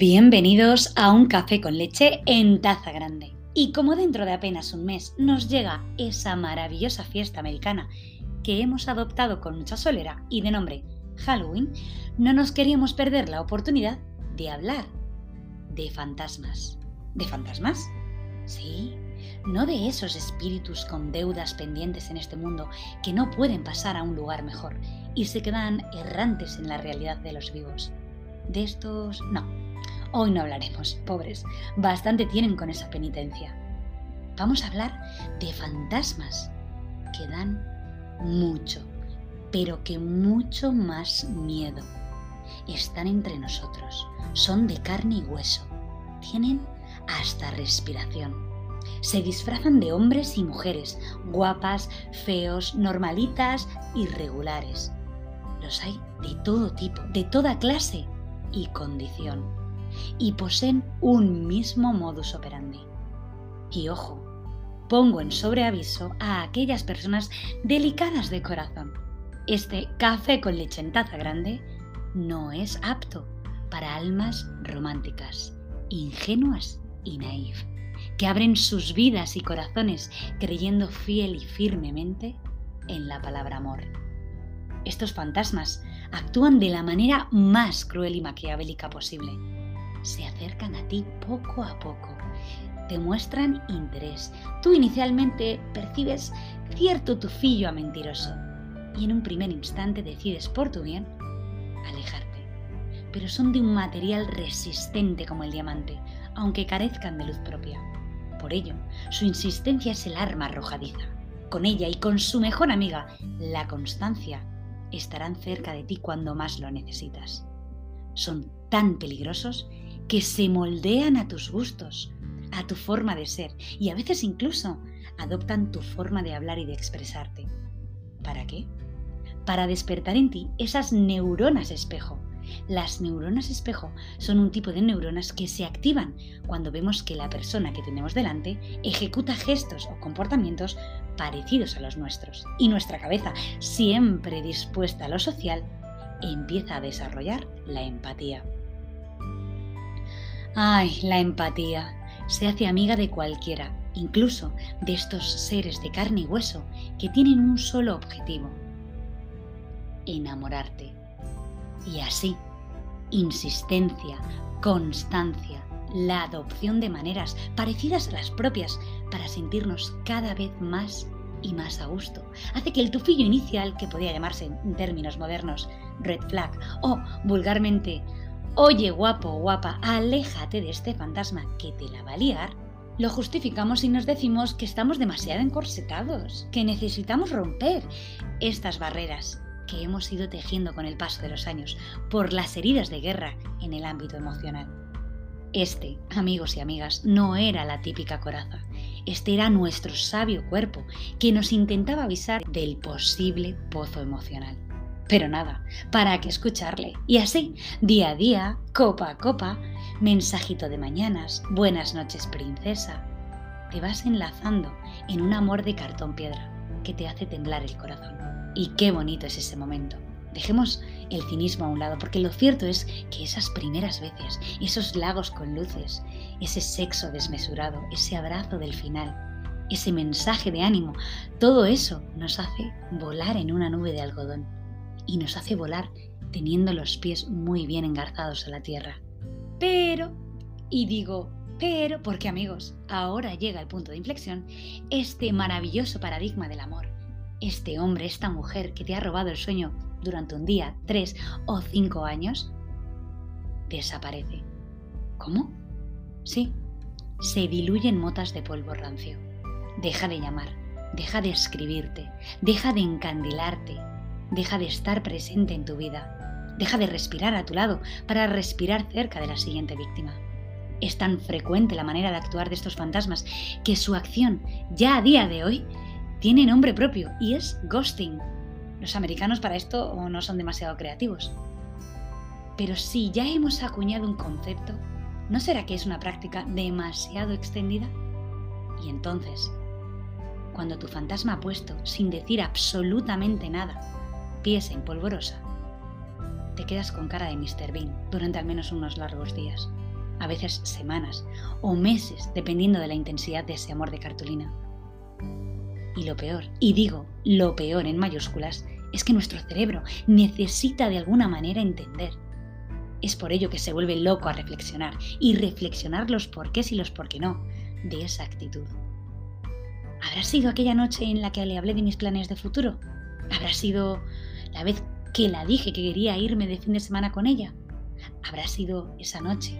Bienvenidos a un café con leche en taza grande. Y como dentro de apenas un mes nos llega esa maravillosa fiesta americana que hemos adoptado con mucha solera y de nombre Halloween, no nos queríamos perder la oportunidad de hablar de fantasmas. ¿De fantasmas? Sí, no de esos espíritus con deudas pendientes en este mundo que no pueden pasar a un lugar mejor y se quedan errantes en la realidad de los vivos. De estos, no Hoy no hablaremos, pobres, bastante tienen con esa penitencia. Vamos a hablar de fantasmas que dan mucho, pero que mucho más miedo. Están entre nosotros, son de carne y hueso, tienen hasta respiración. Se disfrazan de hombres y mujeres, guapas, feos, normalitas, irregulares. Los hay de todo tipo, de toda clase y condición y poseen un mismo modus operandi. Y ojo, pongo en sobreaviso a aquellas personas delicadas de corazón. Este café con leche grande no es apto para almas románticas, ingenuas y naif, que abren sus vidas y corazones creyendo fiel y firmemente en la palabra amor. Estos fantasmas actúan de la manera más cruel y maquiavélica posible se acercan a ti poco a poco, te muestran interés. Tú inicialmente percibes cierto tufillo a mentiroso y en un primer instante decides por tu bien alejarte. Pero son de un material resistente como el diamante, aunque carezcan de luz propia. Por ello, su insistencia es el arma arrojadiza. Con ella y con su mejor amiga, la constancia, estarán cerca de ti cuando más lo necesitas. Son tan peligrosos que se moldean a tus gustos, a tu forma de ser y a veces incluso adoptan tu forma de hablar y de expresarte. ¿Para qué? Para despertar en ti esas neuronas espejo. Las neuronas espejo son un tipo de neuronas que se activan cuando vemos que la persona que tenemos delante ejecuta gestos o comportamientos parecidos a los nuestros. Y nuestra cabeza, siempre dispuesta a lo social, empieza a desarrollar la empatía. Ay, la empatía. Se hace amiga de cualquiera, incluso de estos seres de carne y hueso que tienen un solo objetivo, enamorarte. Y así, insistencia, constancia, la adopción de maneras parecidas a las propias para sentirnos cada vez más y más a gusto. Hace que el tufillo inicial, que podría llamarse en términos modernos red flag o vulgarmente Oye, guapo o guapa, aléjate de este fantasma que te la va a liar. Lo justificamos y nos decimos que estamos demasiado encorsetados, que necesitamos romper estas barreras que hemos ido tejiendo con el paso de los años por las heridas de guerra en el ámbito emocional. Este, amigos y amigas, no era la típica coraza. Este era nuestro sabio cuerpo que nos intentaba avisar del posible pozo emocional. Pero nada, ¿para qué escucharle? Y así, día a día, copa a copa, mensajito de mañanas, buenas noches princesa, te vas enlazando en un amor de cartón piedra que te hace temblar el corazón. Y qué bonito es ese momento. Dejemos el cinismo a un lado, porque lo cierto es que esas primeras veces, esos lagos con luces, ese sexo desmesurado, ese abrazo del final, ese mensaje de ánimo, todo eso nos hace volar en una nube de algodón y nos hace volar teniendo los pies muy bien engarzados a la tierra. Pero, y digo, pero, porque amigos, ahora llega el punto de inflexión, este maravilloso paradigma del amor, este hombre, esta mujer que te ha robado el sueño durante un día, tres o cinco años, desaparece. ¿Cómo? Sí, se diluye en motas de polvo rancio. Deja de llamar, deja de escribirte, deja de encandilarte, deja de estar presente en tu vida, deja de respirar a tu lado para respirar cerca de la siguiente víctima. Es tan frecuente la manera de actuar de estos fantasmas que su acción, ya a día de hoy, tiene nombre propio y es ghosting. Los americanos para esto no son demasiado creativos. Pero si ya hemos acuñado un concepto, ¿no será que es una práctica demasiado extendida? Y entonces, cuando tu fantasma ha puesto, sin decir absolutamente nada, pies en polvorosa, te quedas con cara de Mr. Bean durante al menos unos largos días, a veces semanas o meses, dependiendo de la intensidad de ese amor de cartulina. Y lo peor, y digo lo peor en mayúsculas, es que nuestro cerebro necesita de alguna manera entender. Es por ello que se vuelve loco a reflexionar y reflexionar los porqués y los por qué no de esa actitud. ¿Habrá sido aquella noche en la que le hablé de mis planes de futuro? ¿Habrá sido la vez que la dije que quería irme de fin de semana con ella? ¿Habrá sido esa noche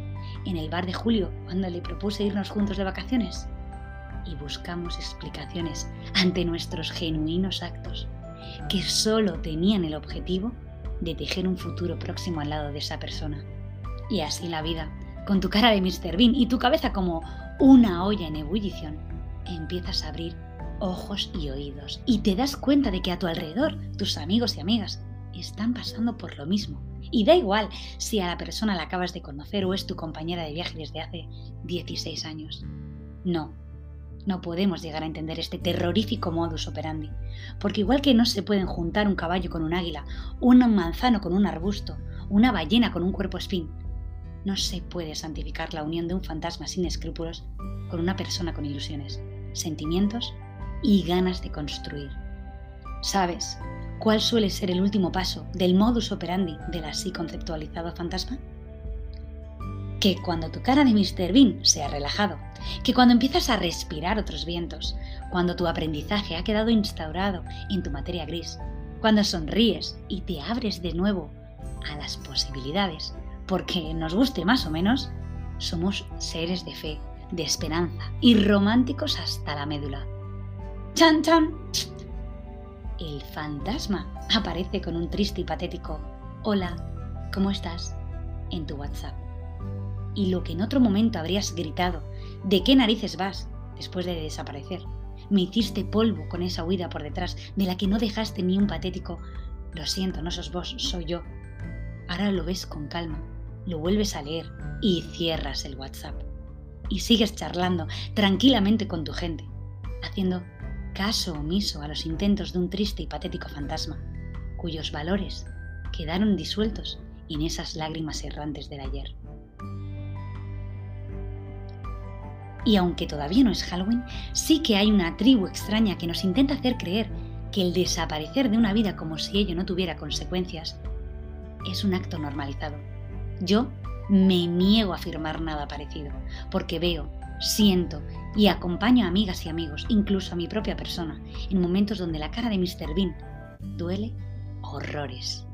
en el bar de Julio cuando le propuse irnos juntos de vacaciones? Y buscamos explicaciones ante nuestros genuinos actos que solo tenían el objetivo de tejer un futuro próximo al lado de esa persona. Y así la vida, con tu cara de Mr. Bean y tu cabeza como una olla en ebullición, empiezas a abrir ojos y oídos y te das cuenta de que a tu alrededor tus amigos y amigas están pasando por lo mismo. Y da igual si a la persona la acabas de conocer o es tu compañera de viaje desde hace 16 años. No, no podemos llegar a entender este terrorífico modus operandi, porque igual que no se pueden juntar un caballo con un águila, un manzano con un arbusto, una ballena con un cuerpo espín, no se puede santificar la unión de un fantasma sin escrúpulos con una persona con ilusiones, sentimientos y ganas de construir. ¿Sabes cuál suele ser el último paso del modus operandi del así conceptualizado fantasma? Que cuando tu cara de Mr. Bean se ha relajado, que cuando empiezas a respirar otros vientos, cuando tu aprendizaje ha quedado instaurado en tu materia gris, cuando sonríes y te abres de nuevo a las posibilidades, porque nos guste más o menos, somos seres de fe, de esperanza y románticos hasta la médula. ¡Chan, chan! El fantasma aparece con un triste y patético Hola, ¿cómo estás? en tu WhatsApp y lo que en otro momento habrías gritado, ¿de qué narices vas? después de desaparecer. Me hiciste polvo con esa huida por detrás, de la que no dejaste ni un patético. Lo siento, no sos vos, soy yo. Ahora lo ves con calma, lo vuelves a leer y cierras el WhatsApp. Y sigues charlando tranquilamente con tu gente, haciendo caso omiso a los intentos de un triste y patético fantasma, cuyos valores quedaron disueltos en esas lágrimas errantes del ayer. Y aunque todavía no es Halloween, sí que hay una tribu extraña que nos intenta hacer creer que el desaparecer de una vida como si ello no tuviera consecuencias es un acto normalizado. Yo me niego a afirmar nada parecido, porque veo, siento y acompaño a amigas y amigos, incluso a mi propia persona, en momentos donde la cara de Mr. Bean duele horrores.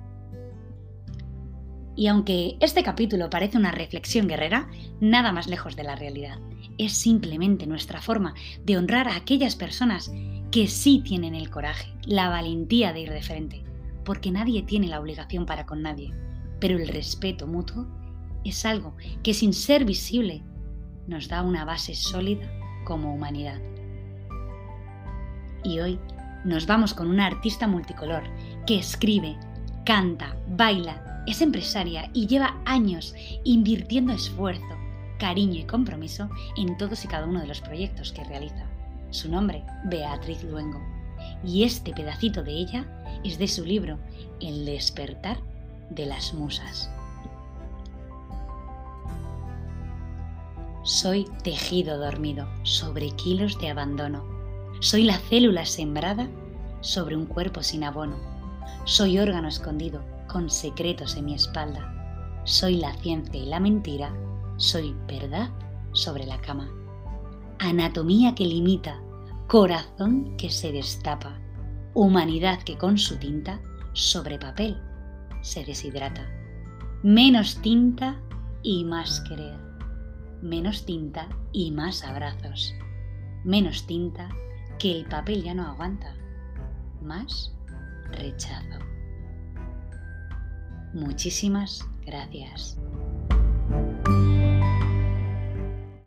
Y aunque este capítulo parece una reflexión guerrera, nada más lejos de la realidad. Es simplemente nuestra forma de honrar a aquellas personas que sí tienen el coraje, la valentía de ir de frente, porque nadie tiene la obligación para con nadie, pero el respeto mutuo es algo que sin ser visible nos da una base sólida como humanidad. Y hoy nos vamos con una artista multicolor que escribe, canta, baila, es empresaria y lleva años invirtiendo esfuerzo, cariño y compromiso en todos y cada uno de los proyectos que realiza. Su nombre, Beatriz Luengo. Y este pedacito de ella es de su libro El despertar de las musas. Soy tejido dormido sobre kilos de abandono. Soy la célula sembrada sobre un cuerpo sin abono. Soy órgano escondido con secretos en mi espalda. Soy la ciencia y la mentira soy verdad sobre la cama. Anatomía que limita, corazón que se destapa, humanidad que con su tinta sobre papel se deshidrata. Menos tinta y más querer. Menos tinta y más abrazos. Menos tinta que el papel ya no aguanta. Más rechazo. Muchísimas gracias.